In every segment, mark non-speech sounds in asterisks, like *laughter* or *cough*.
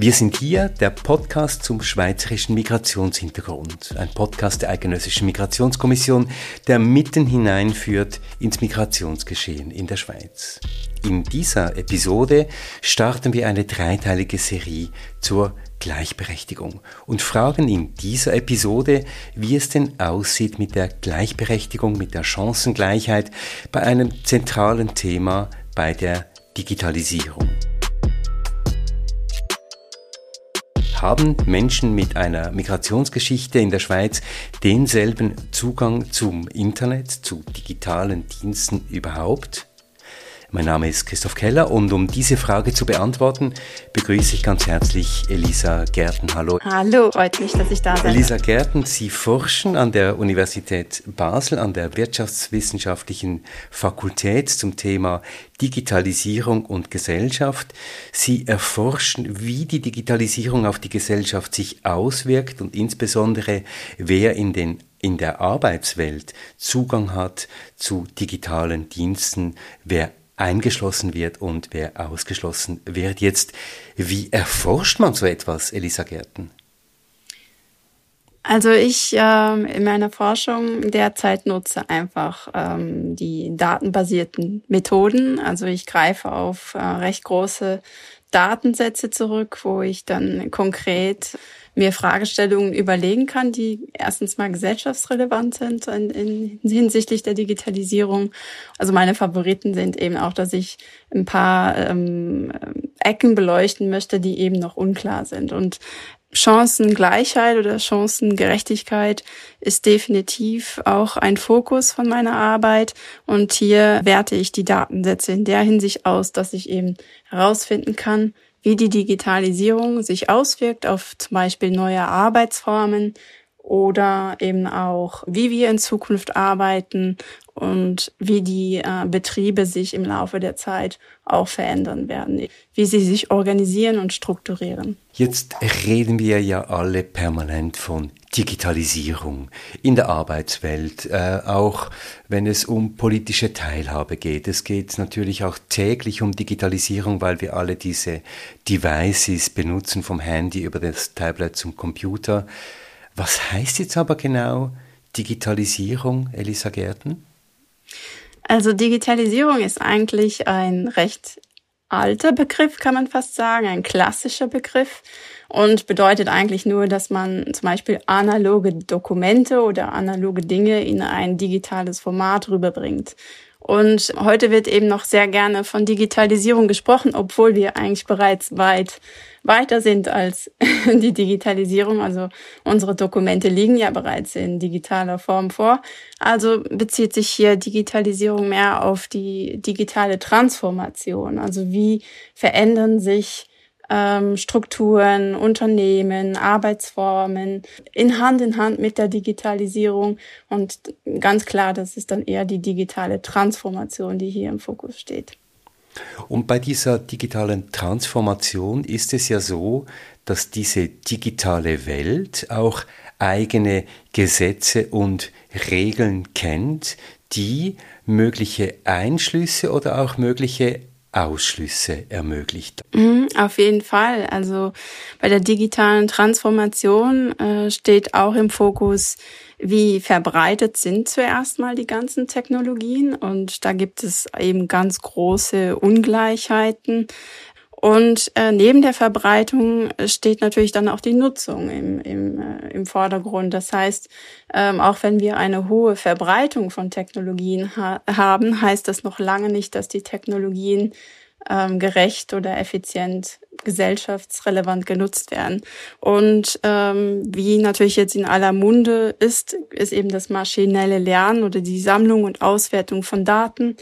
Wir sind hier, der Podcast zum schweizerischen Migrationshintergrund. Ein Podcast der Eidgenössischen Migrationskommission, der mitten hineinführt ins Migrationsgeschehen in der Schweiz. In dieser Episode starten wir eine dreiteilige Serie zur Gleichberechtigung und fragen in dieser Episode, wie es denn aussieht mit der Gleichberechtigung, mit der Chancengleichheit bei einem zentralen Thema bei der Digitalisierung. Haben Menschen mit einer Migrationsgeschichte in der Schweiz denselben Zugang zum Internet, zu digitalen Diensten überhaupt? Mein Name ist Christoph Keller und um diese Frage zu beantworten, begrüße ich ganz herzlich Elisa Gärten. Hallo. Hallo, freut mich, dass ich da bin. Elisa Gärten, Sie forschen an der Universität Basel, an der Wirtschaftswissenschaftlichen Fakultät zum Thema Digitalisierung und Gesellschaft. Sie erforschen, wie die Digitalisierung auf die Gesellschaft sich auswirkt und insbesondere wer in den in der Arbeitswelt Zugang hat zu digitalen Diensten, wer eingeschlossen wird und wer ausgeschlossen wird. Jetzt, wie erforscht man so etwas, Elisa Gärten? Also ich äh, in meiner Forschung derzeit nutze einfach ähm, die datenbasierten Methoden. Also ich greife auf äh, recht große Datensätze zurück, wo ich dann konkret mir Fragestellungen überlegen kann, die erstens mal gesellschaftsrelevant sind in, in, hinsichtlich der Digitalisierung. Also meine Favoriten sind eben auch, dass ich ein paar ähm, Ecken beleuchten möchte, die eben noch unklar sind. Und Chancengleichheit oder Chancengerechtigkeit ist definitiv auch ein Fokus von meiner Arbeit. Und hier werte ich die Datensätze in der Hinsicht aus, dass ich eben herausfinden kann, wie die Digitalisierung sich auswirkt auf zum Beispiel neue Arbeitsformen oder eben auch, wie wir in Zukunft arbeiten und wie die äh, Betriebe sich im Laufe der Zeit auch verändern werden, wie sie sich organisieren und strukturieren. Jetzt reden wir ja alle permanent von Digitalisierung in der Arbeitswelt, äh, auch wenn es um politische Teilhabe geht. Es geht natürlich auch täglich um Digitalisierung, weil wir alle diese Devices benutzen, vom Handy über das Tablet zum Computer. Was heißt jetzt aber genau Digitalisierung, Elisa Gärten? Also Digitalisierung ist eigentlich ein recht alter Begriff, kann man fast sagen, ein klassischer Begriff und bedeutet eigentlich nur, dass man zum Beispiel analoge Dokumente oder analoge Dinge in ein digitales Format rüberbringt. Und heute wird eben noch sehr gerne von Digitalisierung gesprochen, obwohl wir eigentlich bereits weit weiter sind als *laughs* die Digitalisierung. Also unsere Dokumente liegen ja bereits in digitaler Form vor. Also bezieht sich hier Digitalisierung mehr auf die digitale Transformation. Also wie verändern sich ähm, Strukturen, Unternehmen, Arbeitsformen in Hand in Hand mit der Digitalisierung. Und ganz klar, das ist dann eher die digitale Transformation, die hier im Fokus steht. Und bei dieser digitalen Transformation ist es ja so, dass diese digitale Welt auch eigene Gesetze und Regeln kennt, die mögliche Einschlüsse oder auch mögliche Ausschlüsse ermöglicht. Mhm, auf jeden Fall. Also bei der digitalen Transformation äh, steht auch im Fokus, wie verbreitet sind zuerst mal die ganzen Technologien. Und da gibt es eben ganz große Ungleichheiten. Und äh, neben der Verbreitung steht natürlich dann auch die Nutzung im, im, äh, im Vordergrund. Das heißt, ähm, auch wenn wir eine hohe Verbreitung von Technologien ha haben, heißt das noch lange nicht, dass die Technologien ähm, gerecht oder effizient gesellschaftsrelevant genutzt werden. Und ähm, wie natürlich jetzt in aller Munde ist, ist eben das maschinelle Lernen oder die Sammlung und Auswertung von Daten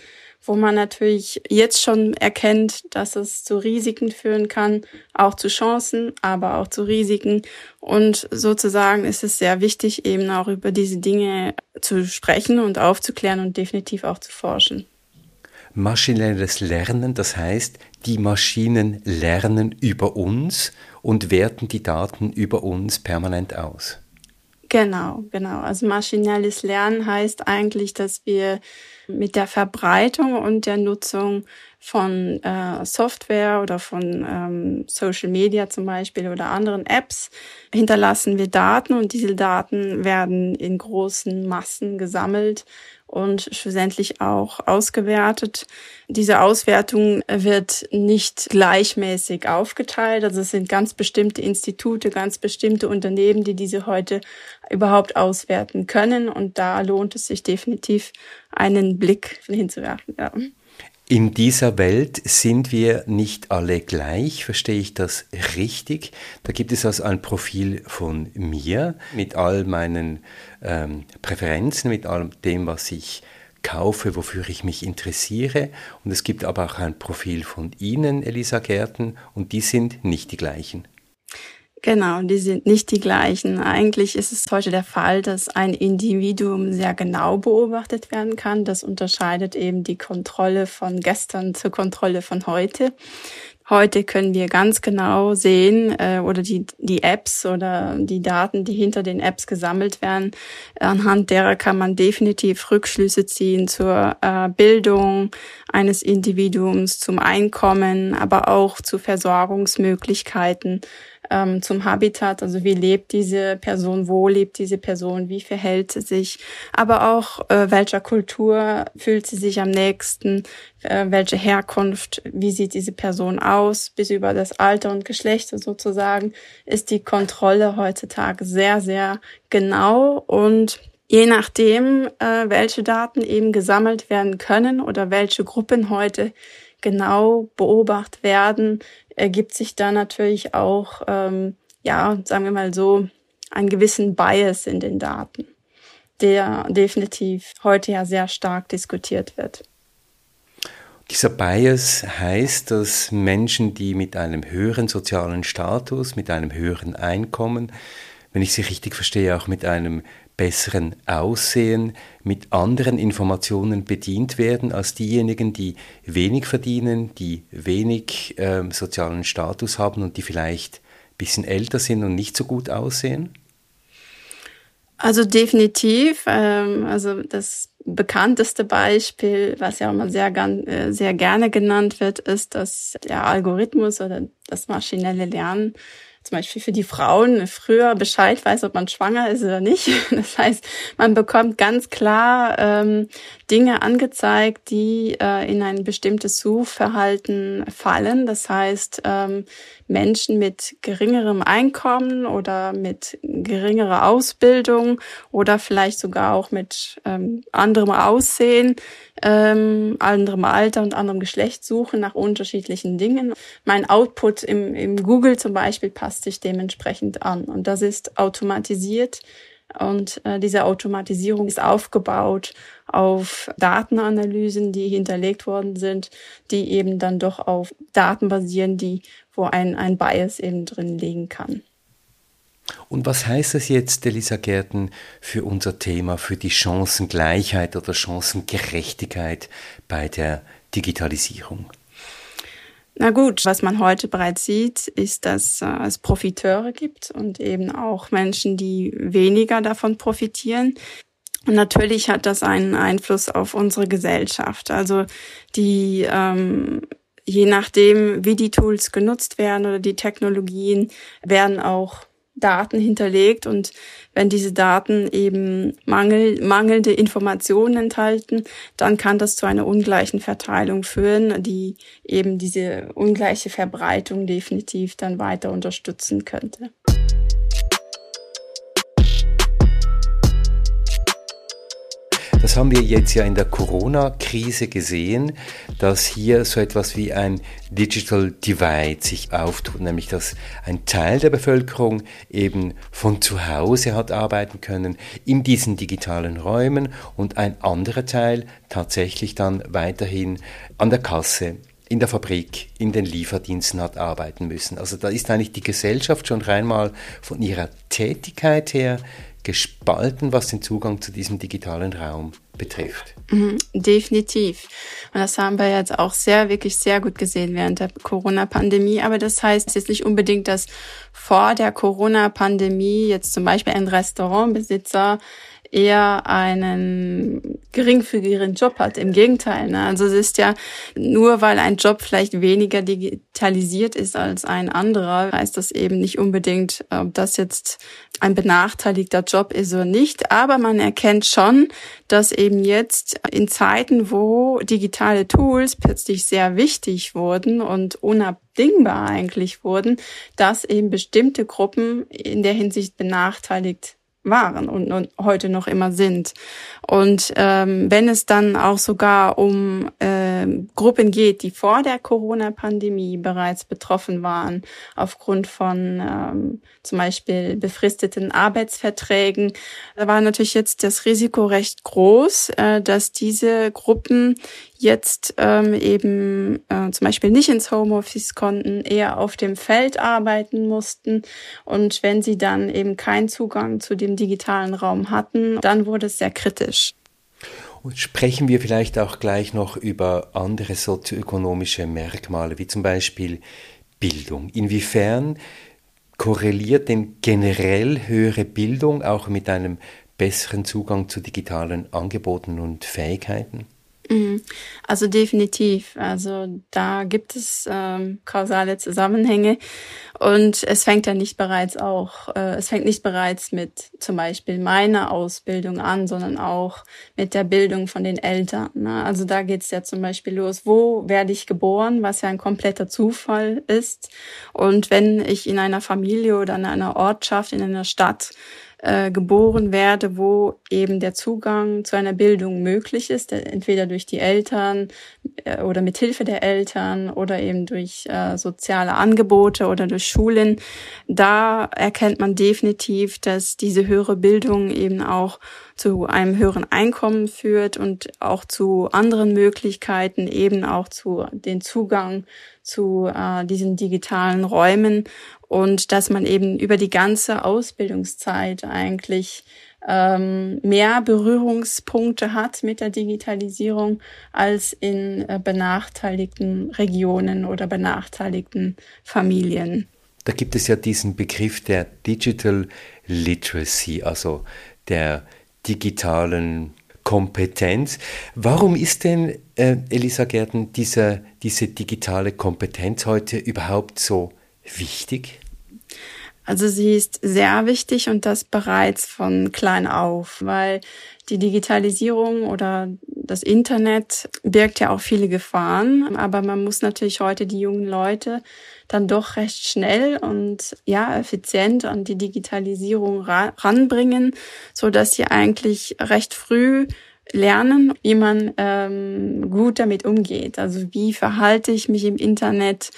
wo man natürlich jetzt schon erkennt, dass es zu Risiken führen kann, auch zu Chancen, aber auch zu Risiken. Und sozusagen ist es sehr wichtig, eben auch über diese Dinge zu sprechen und aufzuklären und definitiv auch zu forschen. Maschinelles Lernen, das heißt, die Maschinen lernen über uns und werten die Daten über uns permanent aus. Genau, genau. Also maschinelles Lernen heißt eigentlich, dass wir mit der Verbreitung und der Nutzung von äh, Software oder von ähm, Social Media zum Beispiel oder anderen Apps hinterlassen wir Daten und diese Daten werden in großen Massen gesammelt und schlussendlich auch ausgewertet. Diese Auswertung wird nicht gleichmäßig aufgeteilt. Also es sind ganz bestimmte Institute, ganz bestimmte Unternehmen, die diese heute überhaupt auswerten können. Und da lohnt es sich definitiv, einen Blick hinzuwerfen. Ja. In dieser Welt sind wir nicht alle gleich, verstehe ich das richtig? Da gibt es also ein Profil von mir mit all meinen ähm, Präferenzen, mit all dem, was ich kaufe, wofür ich mich interessiere. Und es gibt aber auch ein Profil von Ihnen, Elisa Gärten, und die sind nicht die gleichen. Genau, die sind nicht die gleichen. Eigentlich ist es heute der Fall, dass ein Individuum sehr genau beobachtet werden kann. Das unterscheidet eben die Kontrolle von gestern zur Kontrolle von heute. Heute können wir ganz genau sehen äh, oder die, die Apps oder die Daten, die hinter den Apps gesammelt werden, anhand derer kann man definitiv Rückschlüsse ziehen zur äh, Bildung eines Individuums, zum Einkommen, aber auch zu Versorgungsmöglichkeiten ähm, zum Habitat, also wie lebt diese Person, wo lebt diese Person, wie verhält sie sich, aber auch äh, welcher Kultur fühlt sie sich am nächsten, äh, welche Herkunft, wie sieht diese Person aus, bis über das Alter und Geschlecht sozusagen, ist die Kontrolle heutzutage sehr, sehr genau. Und Je nachdem, äh, welche Daten eben gesammelt werden können oder welche Gruppen heute genau beobachtet werden, ergibt sich da natürlich auch, ähm, ja, sagen wir mal so, einen gewissen Bias in den Daten, der definitiv heute ja sehr stark diskutiert wird. Dieser Bias heißt, dass Menschen, die mit einem höheren sozialen Status, mit einem höheren Einkommen, wenn ich Sie richtig verstehe, auch mit einem besseren Aussehen mit anderen Informationen bedient werden als diejenigen, die wenig verdienen, die wenig äh, sozialen Status haben und die vielleicht ein bisschen älter sind und nicht so gut aussehen? Also definitiv. Ähm, also das bekannteste Beispiel, was ja immer sehr, äh, sehr gerne genannt wird, ist, dass der Algorithmus oder das maschinelle Lernen zum Beispiel für die Frauen früher Bescheid weiß, ob man schwanger ist oder nicht. *laughs* Das heißt, man bekommt ganz klar ähm, Dinge angezeigt, die äh, in ein bestimmtes Suchverhalten fallen. Das heißt, ähm, Menschen mit geringerem Einkommen oder mit geringerer Ausbildung oder vielleicht sogar auch mit ähm, anderem Aussehen, ähm, anderem Alter und anderem Geschlecht suchen nach unterschiedlichen Dingen. Mein Output im, im Google zum Beispiel passt sich dementsprechend an und das ist automatisiert und äh, diese Automatisierung ist aufgebaut auf Datenanalysen, die hinterlegt worden sind, die eben dann doch auf Daten basieren, die, wo ein, ein Bias eben drin liegen kann. Und was heißt das jetzt, Elisa Gärten, für unser Thema, für die Chancengleichheit oder Chancengerechtigkeit bei der Digitalisierung? Na gut, was man heute bereits sieht, ist, dass äh, es Profiteure gibt und eben auch Menschen, die weniger davon profitieren. Und natürlich hat das einen Einfluss auf unsere Gesellschaft. Also die ähm, je nachdem, wie die Tools genutzt werden oder die Technologien, werden auch Daten hinterlegt und wenn diese Daten eben mangel, mangelnde Informationen enthalten, dann kann das zu einer ungleichen Verteilung führen, die eben diese ungleiche Verbreitung definitiv dann weiter unterstützen könnte. Das haben wir jetzt ja in der Corona-Krise gesehen, dass hier so etwas wie ein Digital Divide sich auftut, nämlich dass ein Teil der Bevölkerung eben von zu Hause hat arbeiten können in diesen digitalen Räumen und ein anderer Teil tatsächlich dann weiterhin an der Kasse in der Fabrik, in den Lieferdiensten hat arbeiten müssen. Also da ist eigentlich die Gesellschaft schon reinmal von ihrer Tätigkeit her gespalten, was den Zugang zu diesem digitalen Raum betrifft. Mhm, definitiv. Und das haben wir jetzt auch sehr, wirklich sehr gut gesehen während der Corona-Pandemie. Aber das heißt jetzt nicht unbedingt, dass vor der Corona-Pandemie jetzt zum Beispiel ein Restaurantbesitzer eher einen geringfügigeren Job hat. Im Gegenteil. Ne? Also es ist ja nur, weil ein Job vielleicht weniger digitalisiert ist als ein anderer, heißt das eben nicht unbedingt, ob das jetzt ein benachteiligter Job ist oder nicht. Aber man erkennt schon, dass eben jetzt in Zeiten, wo digitale Tools plötzlich sehr wichtig wurden und unabdingbar eigentlich wurden, dass eben bestimmte Gruppen in der Hinsicht benachteiligt waren und, und heute noch immer sind. Und ähm, wenn es dann auch sogar um äh, Gruppen geht, die vor der Corona-Pandemie bereits betroffen waren, aufgrund von ähm, zum Beispiel befristeten Arbeitsverträgen, da war natürlich jetzt das Risiko recht groß, äh, dass diese Gruppen jetzt ähm, eben äh, zum Beispiel nicht ins Homeoffice konnten, eher auf dem Feld arbeiten mussten. Und wenn sie dann eben keinen Zugang zu dem digitalen Raum hatten, dann wurde es sehr kritisch. Und sprechen wir vielleicht auch gleich noch über andere sozioökonomische Merkmale, wie zum Beispiel Bildung. Inwiefern korreliert denn generell höhere Bildung auch mit einem besseren Zugang zu digitalen Angeboten und Fähigkeiten? Mhm. Also definitiv. Also da gibt es ähm, kausale Zusammenhänge und es fängt ja nicht bereits auch, äh, es fängt nicht bereits mit zum Beispiel meiner Ausbildung an, sondern auch mit der Bildung von den Eltern. Ne? Also da geht's ja zum Beispiel los, wo werde ich geboren, was ja ein kompletter Zufall ist. Und wenn ich in einer Familie oder in einer Ortschaft, in einer Stadt äh, geboren werde, wo eben der Zugang zu einer Bildung möglich ist, entweder durch die Eltern äh, oder mit Hilfe der Eltern oder eben durch äh, soziale Angebote oder durch Schulen. Da erkennt man definitiv, dass diese höhere Bildung eben auch zu einem höheren Einkommen führt und auch zu anderen Möglichkeiten, eben auch zu den Zugang zu äh, diesen digitalen Räumen und dass man eben über die ganze Ausbildungszeit eigentlich ähm, mehr Berührungspunkte hat mit der Digitalisierung als in äh, benachteiligten Regionen oder benachteiligten Familien. Da gibt es ja diesen Begriff der Digital Literacy, also der digitalen Kompetenz. Warum ist denn, äh, Elisa Gärten, diese, diese digitale Kompetenz heute überhaupt so wichtig? Also sie ist sehr wichtig und das bereits von klein auf, weil die Digitalisierung oder das Internet birgt ja auch viele Gefahren, aber man muss natürlich heute die jungen Leute dann doch recht schnell und ja effizient an die Digitalisierung ranbringen, so dass sie eigentlich recht früh lernen, wie man ähm, gut damit umgeht. Also wie verhalte ich mich im Internet,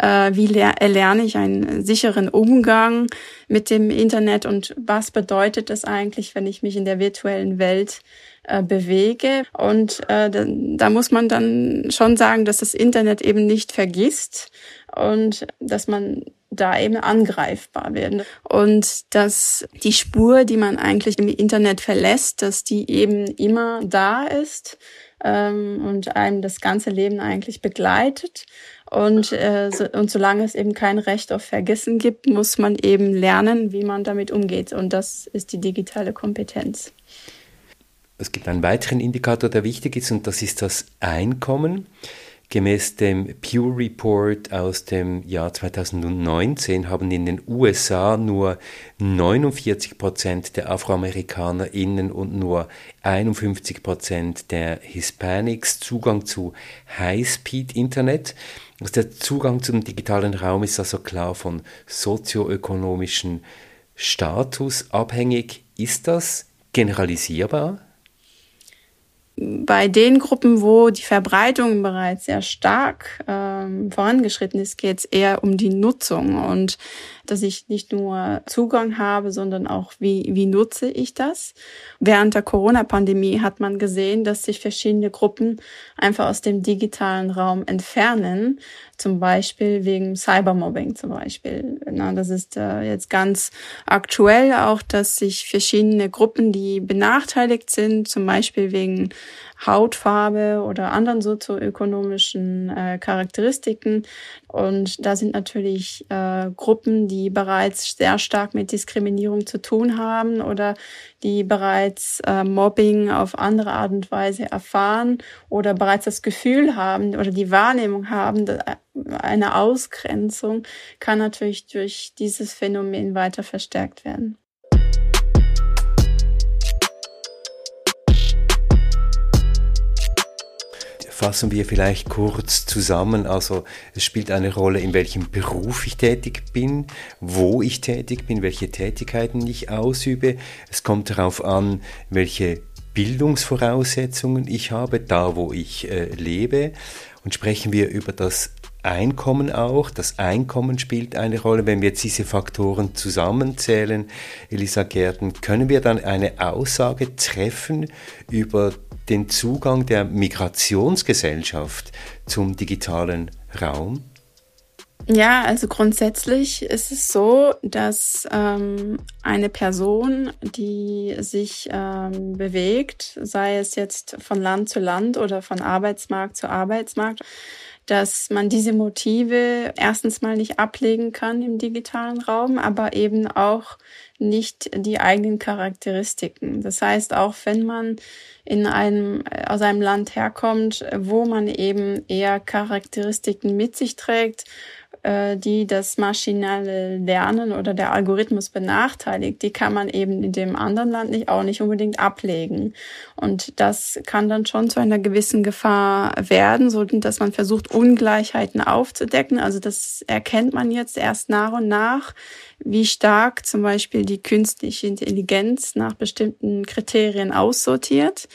äh, wie erlerne ich einen sicheren Umgang mit dem Internet und was bedeutet das eigentlich, wenn ich mich in der virtuellen Welt äh, bewege. Und äh, da, da muss man dann schon sagen, dass das Internet eben nicht vergisst und dass man da eben angreifbar werden. Und dass die Spur, die man eigentlich im Internet verlässt, dass die eben immer da ist ähm, und einem das ganze Leben eigentlich begleitet. Und, äh, so, und solange es eben kein Recht auf Vergessen gibt, muss man eben lernen, wie man damit umgeht. Und das ist die digitale Kompetenz. Es gibt einen weiteren Indikator, der wichtig ist, und das ist das Einkommen. Gemäß dem Pew Report aus dem Jahr 2019 haben in den USA nur 49 Prozent der AfroamerikanerInnen und nur 51 Prozent der Hispanics Zugang zu High-Speed-Internet. Der Zugang zum digitalen Raum ist also klar von sozioökonomischen Status abhängig. Ist das generalisierbar? Bei den Gruppen, wo die Verbreitung bereits sehr stark ähm, vorangeschritten ist, geht es eher um die Nutzung und dass ich nicht nur Zugang habe, sondern auch wie, wie nutze ich das. Während der Corona-Pandemie hat man gesehen, dass sich verschiedene Gruppen einfach aus dem digitalen Raum entfernen, zum Beispiel wegen Cybermobbing zum Beispiel. Na, das ist äh, jetzt ganz aktuell auch, dass sich verschiedene Gruppen, die benachteiligt sind, zum Beispiel wegen Hautfarbe oder anderen sozioökonomischen äh, Charakteristiken. Und da sind natürlich äh, Gruppen, die bereits sehr stark mit Diskriminierung zu tun haben oder die bereits äh, Mobbing auf andere Art und Weise erfahren oder bereits das Gefühl haben oder die Wahrnehmung haben, eine Ausgrenzung kann natürlich durch dieses Phänomen weiter verstärkt werden. Fassen wir vielleicht kurz zusammen. Also es spielt eine Rolle, in welchem Beruf ich tätig bin, wo ich tätig bin, welche Tätigkeiten ich ausübe. Es kommt darauf an, welche Bildungsvoraussetzungen ich habe, da wo ich äh, lebe. Und sprechen wir über das Einkommen auch. Das Einkommen spielt eine Rolle. Wenn wir jetzt diese Faktoren zusammenzählen, Elisa Gärten, können wir dann eine Aussage treffen über den Zugang der Migrationsgesellschaft zum digitalen Raum? Ja, also grundsätzlich ist es so, dass ähm, eine Person, die sich ähm, bewegt, sei es jetzt von Land zu Land oder von Arbeitsmarkt zu Arbeitsmarkt, dass man diese Motive erstens mal nicht ablegen kann im digitalen Raum, aber eben auch nicht die eigenen Charakteristiken. Das heißt, auch wenn man in einem, aus einem Land herkommt, wo man eben eher Charakteristiken mit sich trägt, äh, die das maschinelle Lernen oder der Algorithmus benachteiligt, die kann man eben in dem anderen Land nicht auch nicht unbedingt ablegen. Und das kann dann schon zu einer gewissen Gefahr werden, so dass man versucht, Ungleichheiten aufzudecken. Also das erkennt man jetzt erst nach und nach, wie stark zum Beispiel die künstliche Intelligenz nach bestimmten Kriterien aussortiert.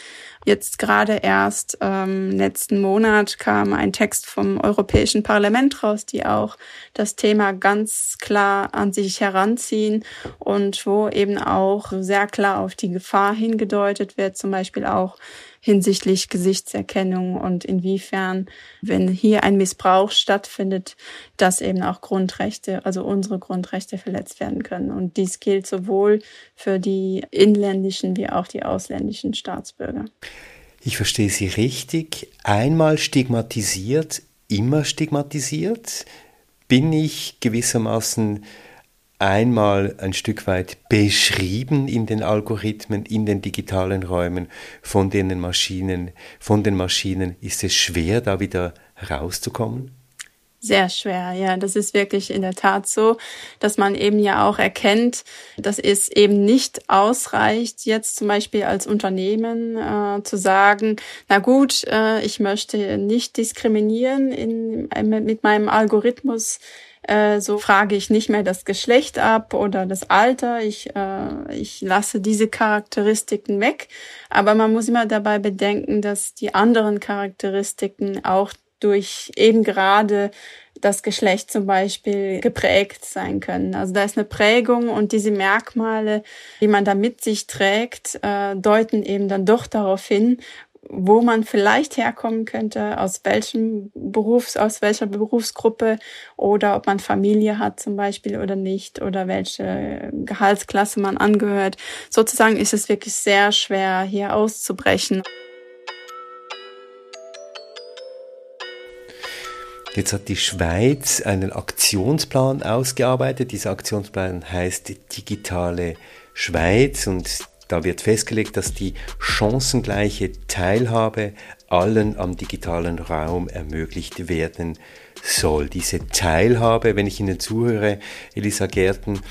Jetzt gerade erst ähm, letzten Monat kam ein Text vom Europäischen Parlament raus, die auch das Thema ganz klar an sich heranziehen und wo eben auch sehr klar auf die Gefahr hingedeutet wird, zum Beispiel auch hinsichtlich Gesichtserkennung und inwiefern, wenn hier ein Missbrauch stattfindet, dass eben auch Grundrechte, also unsere Grundrechte verletzt werden können. Und dies gilt sowohl für die inländischen wie auch die ausländischen Staatsbürger. Ich verstehe Sie richtig. Einmal stigmatisiert, immer stigmatisiert. Bin ich gewissermaßen einmal ein Stück weit beschrieben in den Algorithmen, in den digitalen Räumen von den Maschinen, von den Maschinen, ist es schwer, da wieder rauszukommen? Sehr schwer, ja. Das ist wirklich in der Tat so, dass man eben ja auch erkennt, dass es eben nicht ausreicht, jetzt zum Beispiel als Unternehmen äh, zu sagen, na gut, äh, ich möchte nicht diskriminieren in, mit meinem Algorithmus äh, so frage ich nicht mehr das Geschlecht ab oder das Alter. Ich, äh, ich lasse diese Charakteristiken weg. Aber man muss immer dabei bedenken, dass die anderen Charakteristiken auch durch eben gerade das Geschlecht zum Beispiel geprägt sein können. Also da ist eine Prägung und diese Merkmale, die man da mit sich trägt, äh, deuten eben dann doch darauf hin, wo man vielleicht herkommen könnte, aus welchem Berufs, aus welcher Berufsgruppe oder ob man Familie hat zum Beispiel oder nicht oder welche Gehaltsklasse man angehört. Sozusagen ist es wirklich sehr schwer, hier auszubrechen. Jetzt hat die Schweiz einen Aktionsplan ausgearbeitet. Dieser Aktionsplan heißt Digitale Schweiz und da wird festgelegt, dass die chancengleiche Teilhabe allen am digitalen Raum ermöglicht werden soll. Diese Teilhabe, wenn ich Ihnen zuhöre, Elisa Gärten,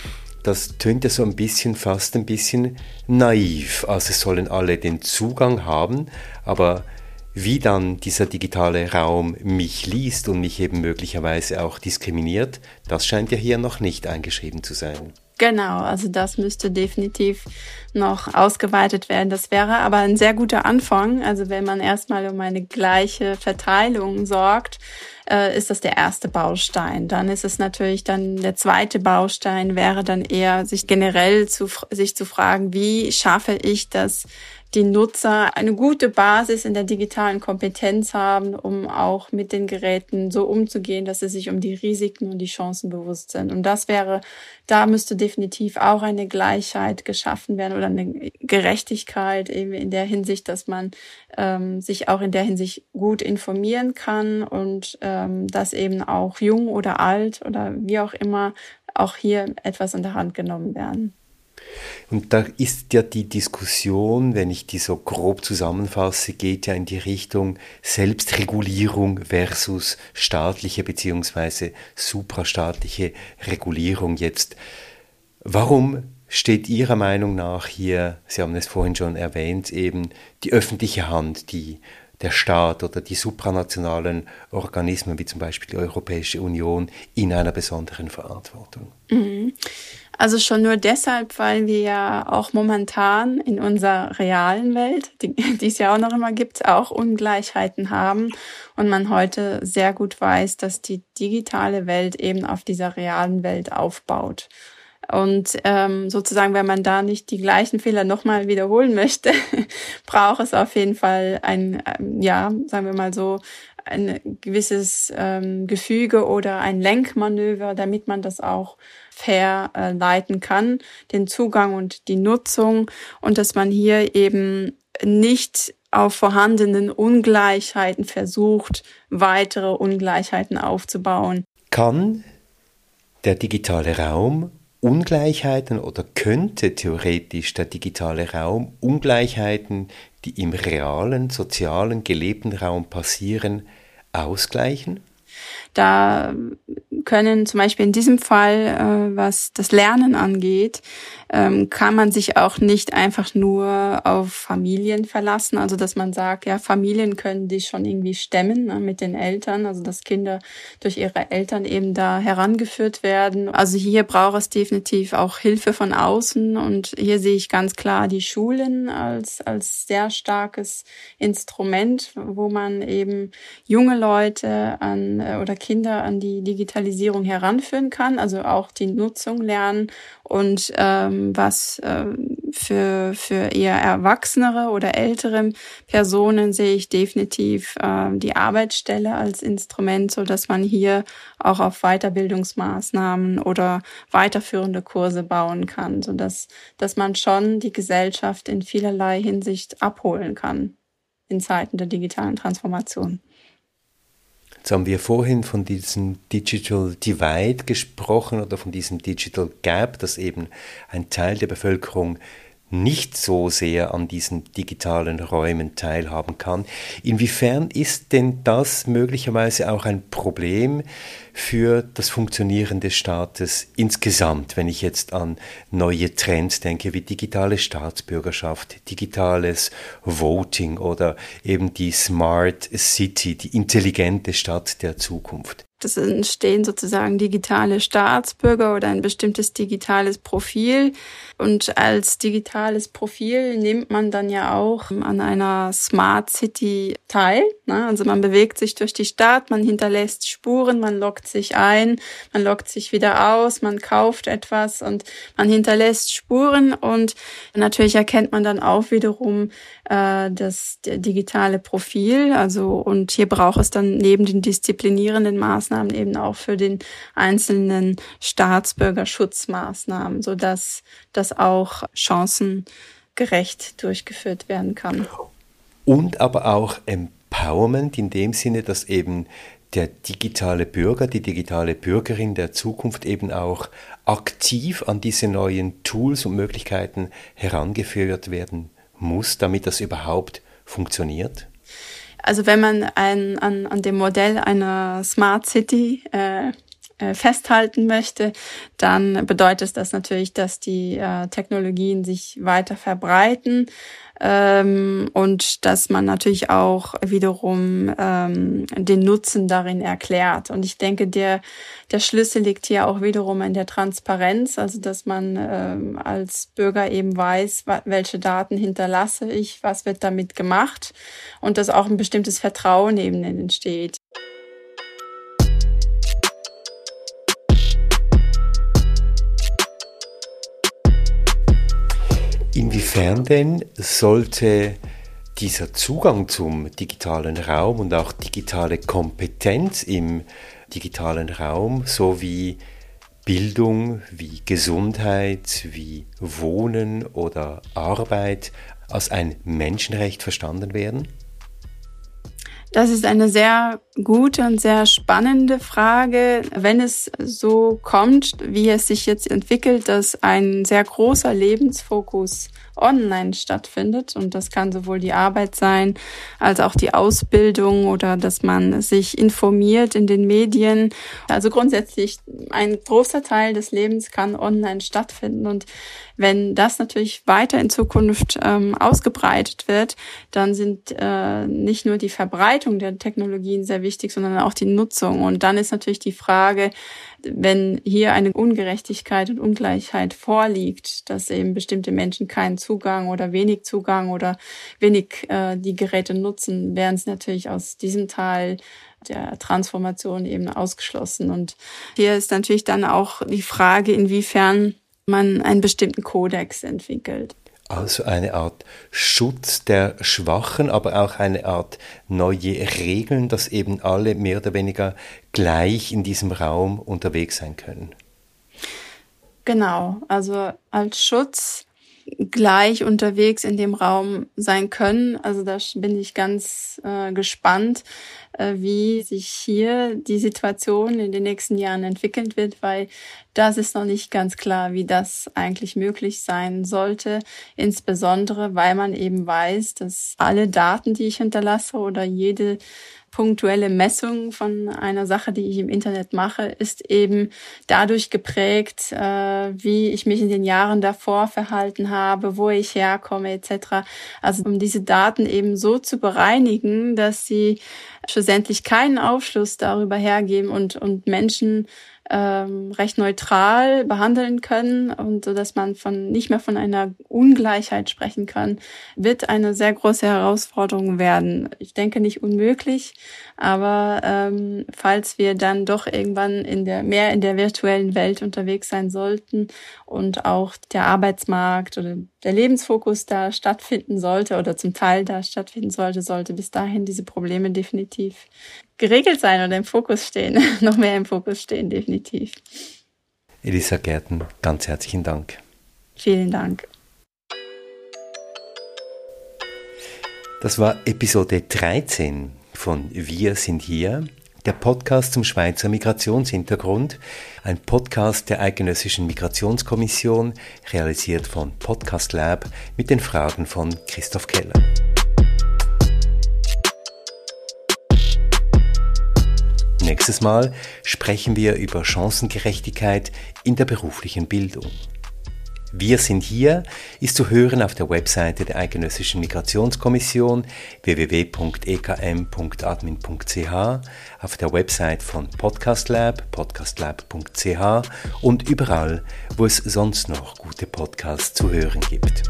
das tönt ja so ein bisschen, fast ein bisschen naiv. Also sollen alle den Zugang haben, aber wie dann dieser digitale Raum mich liest und mich eben möglicherweise auch diskriminiert, das scheint ja hier noch nicht eingeschrieben zu sein. Genau, also das müsste definitiv noch ausgeweitet werden. Das wäre aber ein sehr guter Anfang. Also wenn man erstmal um eine gleiche Verteilung sorgt, äh, ist das der erste Baustein. Dann ist es natürlich dann der zweite Baustein wäre dann eher sich generell zu sich zu fragen, wie schaffe ich das die Nutzer eine gute Basis in der digitalen Kompetenz haben, um auch mit den Geräten so umzugehen, dass sie sich um die Risiken und die Chancen bewusst sind. Und das wäre, da müsste definitiv auch eine Gleichheit geschaffen werden oder eine Gerechtigkeit eben in der Hinsicht, dass man ähm, sich auch in der Hinsicht gut informieren kann und ähm, dass eben auch jung oder alt oder wie auch immer auch hier etwas in der Hand genommen werden. Und da ist ja die Diskussion, wenn ich die so grob zusammenfasse, geht ja in die Richtung Selbstregulierung versus staatliche bzw. suprastaatliche Regulierung jetzt. Warum steht Ihrer Meinung nach hier, Sie haben es vorhin schon erwähnt, eben die öffentliche Hand, die der Staat oder die supranationalen Organismen wie zum Beispiel die Europäische Union in einer besonderen Verantwortung? Mhm. Also schon nur deshalb, weil wir ja auch momentan in unserer realen Welt, die, es ja auch noch immer gibt, auch Ungleichheiten haben und man heute sehr gut weiß, dass die digitale Welt eben auf dieser realen Welt aufbaut. Und ähm, sozusagen, wenn man da nicht die gleichen Fehler nochmal wiederholen möchte, *laughs* braucht es auf jeden Fall ein, ähm, ja, sagen wir mal so, ein gewisses ähm, Gefüge oder ein Lenkmanöver, damit man das auch fair äh, leiten kann, den Zugang und die Nutzung und dass man hier eben nicht auf vorhandenen Ungleichheiten versucht, weitere Ungleichheiten aufzubauen. Kann der digitale Raum Ungleichheiten oder könnte theoretisch der digitale Raum Ungleichheiten, die im realen, sozialen, gelebten Raum passieren, ausgleichen? Da können zum Beispiel in diesem Fall, äh, was das Lernen angeht, ähm, kann man sich auch nicht einfach nur auf Familien verlassen. Also dass man sagt, ja, Familien können die schon irgendwie stemmen ne, mit den Eltern, also dass Kinder durch ihre Eltern eben da herangeführt werden. Also hier braucht es definitiv auch Hilfe von außen und hier sehe ich ganz klar die Schulen als, als sehr starkes Instrument, wo man eben junge Leute an oder Kinder an die Digitalisierung heranführen kann, also auch die Nutzung lernen und ähm, was äh, für, für eher erwachsenere oder ältere Personen sehe ich definitiv äh, die Arbeitsstelle als Instrument, so dass man hier auch auf Weiterbildungsmaßnahmen oder weiterführende Kurse bauen kann, so dass, dass man schon die Gesellschaft in vielerlei Hinsicht abholen kann in Zeiten der digitalen Transformation. Jetzt haben wir vorhin von diesem Digital Divide gesprochen oder von diesem Digital Gap, dass eben ein Teil der Bevölkerung nicht so sehr an diesen digitalen Räumen teilhaben kann. Inwiefern ist denn das möglicherweise auch ein Problem für das Funktionieren des Staates insgesamt, wenn ich jetzt an neue Trends denke, wie digitale Staatsbürgerschaft, digitales Voting oder eben die Smart City, die intelligente Stadt der Zukunft? Das entstehen sozusagen digitale Staatsbürger oder ein bestimmtes digitales Profil. Und als digitales Profil nimmt man dann ja auch an einer Smart City teil. Ne? Also man bewegt sich durch die Stadt, man hinterlässt Spuren, man loggt sich ein, man loggt sich wieder aus, man kauft etwas und man hinterlässt Spuren. Und natürlich erkennt man dann auch wiederum äh, das digitale Profil. Also und hier braucht es dann neben den disziplinierenden Maßnahmen eben auch für den einzelnen Staatsbürger Schutzmaßnahmen, so dass das auch chancengerecht durchgeführt werden kann. Und aber auch Empowerment in dem Sinne, dass eben der digitale Bürger, die digitale Bürgerin der Zukunft eben auch aktiv an diese neuen Tools und Möglichkeiten herangeführt werden muss, damit das überhaupt funktioniert? Also wenn man ein, an, an dem Modell einer Smart City äh, äh, festhalten möchte, dann bedeutet das natürlich, dass die äh, Technologien sich weiter verbreiten ähm, und dass man natürlich auch wiederum ähm, den Nutzen darin erklärt. Und ich denke, der, der Schlüssel liegt hier auch wiederum in der Transparenz, also dass man ähm, als Bürger eben weiß, welche Daten hinterlasse ich, was wird damit gemacht und dass auch ein bestimmtes Vertrauen eben entsteht. Inwiefern denn sollte dieser Zugang zum digitalen Raum und auch digitale Kompetenz im digitalen Raum sowie Bildung wie Gesundheit, wie Wohnen oder Arbeit als ein Menschenrecht verstanden werden? Das ist eine sehr gute und sehr spannende Frage. Wenn es so kommt, wie es sich jetzt entwickelt, dass ein sehr großer Lebensfokus online stattfindet. Und das kann sowohl die Arbeit sein, als auch die Ausbildung oder dass man sich informiert in den Medien. Also grundsätzlich ein großer Teil des Lebens kann online stattfinden. Und wenn das natürlich weiter in Zukunft ähm, ausgebreitet wird, dann sind äh, nicht nur die Verbreitung der Technologien sehr wichtig, sondern auch die Nutzung. Und dann ist natürlich die Frage, wenn hier eine Ungerechtigkeit und Ungleichheit vorliegt, dass eben bestimmte Menschen keinen Zugang oder wenig Zugang oder wenig äh, die Geräte nutzen, werden sie natürlich aus diesem Teil der Transformation eben ausgeschlossen. Und hier ist natürlich dann auch die Frage, inwiefern man einen bestimmten Kodex entwickelt. Also eine Art Schutz der Schwachen, aber auch eine Art neue Regeln, dass eben alle mehr oder weniger gleich in diesem Raum unterwegs sein können. Genau, also als Schutz gleich unterwegs in dem Raum sein können. Also da bin ich ganz äh, gespannt, äh, wie sich hier die Situation in den nächsten Jahren entwickeln wird, weil das ist noch nicht ganz klar, wie das eigentlich möglich sein sollte. Insbesondere, weil man eben weiß, dass alle Daten, die ich hinterlasse oder jede punktuelle Messung von einer Sache, die ich im Internet mache, ist eben dadurch geprägt, äh, wie ich mich in den Jahren davor verhalten habe, wo ich herkomme etc. Also um diese Daten eben so zu bereinigen, dass sie schlussendlich keinen Aufschluss darüber hergeben und, und Menschen ähm, recht neutral behandeln können und so, dass man von nicht mehr von einer Ungleichheit sprechen kann, wird eine sehr große Herausforderung werden. Ich denke nicht unmöglich, aber ähm, falls wir dann doch irgendwann in der mehr in der virtuellen Welt unterwegs sein sollten und auch der Arbeitsmarkt oder der Lebensfokus da stattfinden sollte oder zum Teil da stattfinden sollte, sollte bis dahin diese Probleme definitiv geregelt sein oder im Fokus stehen, *laughs* noch mehr im Fokus stehen, definitiv. Elisa Gärten, ganz herzlichen Dank. Vielen Dank. Das war Episode 13 von Wir sind hier, der Podcast zum Schweizer Migrationshintergrund, ein Podcast der Eidgenössischen Migrationskommission, realisiert von Podcast Lab mit den Fragen von Christoph Keller. Nächstes Mal sprechen wir über Chancengerechtigkeit in der beruflichen Bildung. Wir sind hier ist zu hören auf der Webseite der Eidgenössischen Migrationskommission www.ekm.admin.ch, auf der Website von Podcast Lab, podcastlab.ch und überall, wo es sonst noch gute Podcasts zu hören gibt.